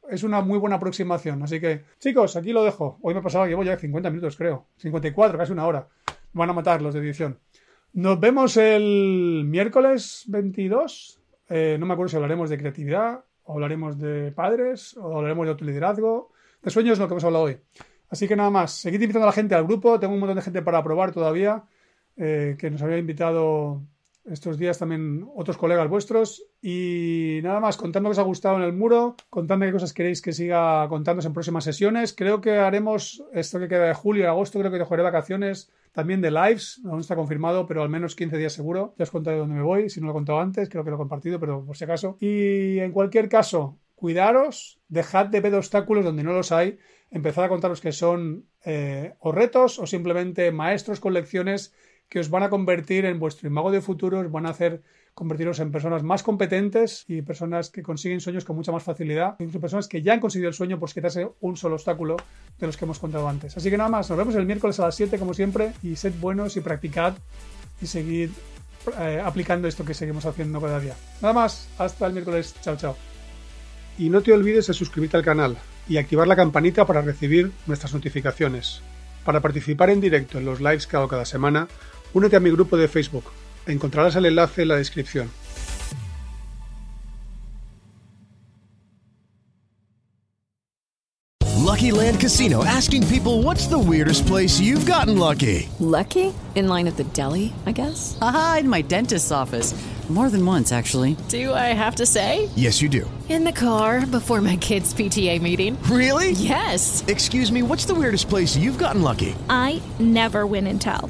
es una muy buena aproximación. Así que, chicos, aquí lo dejo. Hoy me pasaba, llevo ya 50 minutos, creo. 54, casi una hora. Van a matar los de edición. Nos vemos el miércoles 22. Eh, no me acuerdo si hablaremos de creatividad, o hablaremos de padres, o hablaremos de autoliderazgo. De sueños, lo que hemos hablado hoy. Así que nada más, seguid invitando a la gente al grupo. Tengo un montón de gente para probar todavía, eh, que nos había invitado estos días también otros colegas vuestros. Y nada más, contando que os ha gustado en el muro, contando qué cosas queréis que siga contándose en próximas sesiones. Creo que haremos esto que queda de julio y agosto, creo que dejaré vacaciones también de lives, no está confirmado, pero al menos 15 días seguro. Ya os contaré dónde me voy, si no lo he contado antes, creo que lo he compartido, pero por si acaso. Y en cualquier caso, cuidaros, dejad de ver obstáculos donde no los hay, empezad a contaros que son eh, o retos o simplemente maestros con lecciones que os van a convertir en vuestro imago de futuro, os van a hacer convertiros en personas más competentes y personas que consiguen sueños con mucha más facilidad, incluso personas que ya han conseguido el sueño por quitarse un solo obstáculo de los que hemos contado antes. Así que nada más, nos vemos el miércoles a las 7 como siempre y sed buenos y practicad y seguid eh, aplicando esto que seguimos haciendo cada día. Nada más, hasta el miércoles, chao chao. Y no te olvides de suscribirte al canal y activar la campanita para recibir nuestras notificaciones. Para participar en directo en los lives que hago cada semana, únete a mi grupo de Facebook. Encontrarás el enlace en la descripción. Lucky Land Casino asking people what's the weirdest place you've gotten lucky? Lucky? In line at the deli, I guess? Aha, in my dentist's office. More than once, actually. Do I have to say? Yes, you do. In the car before my kids' PTA meeting. Really? Yes. Excuse me, what's the weirdest place you've gotten lucky? I never win and tell.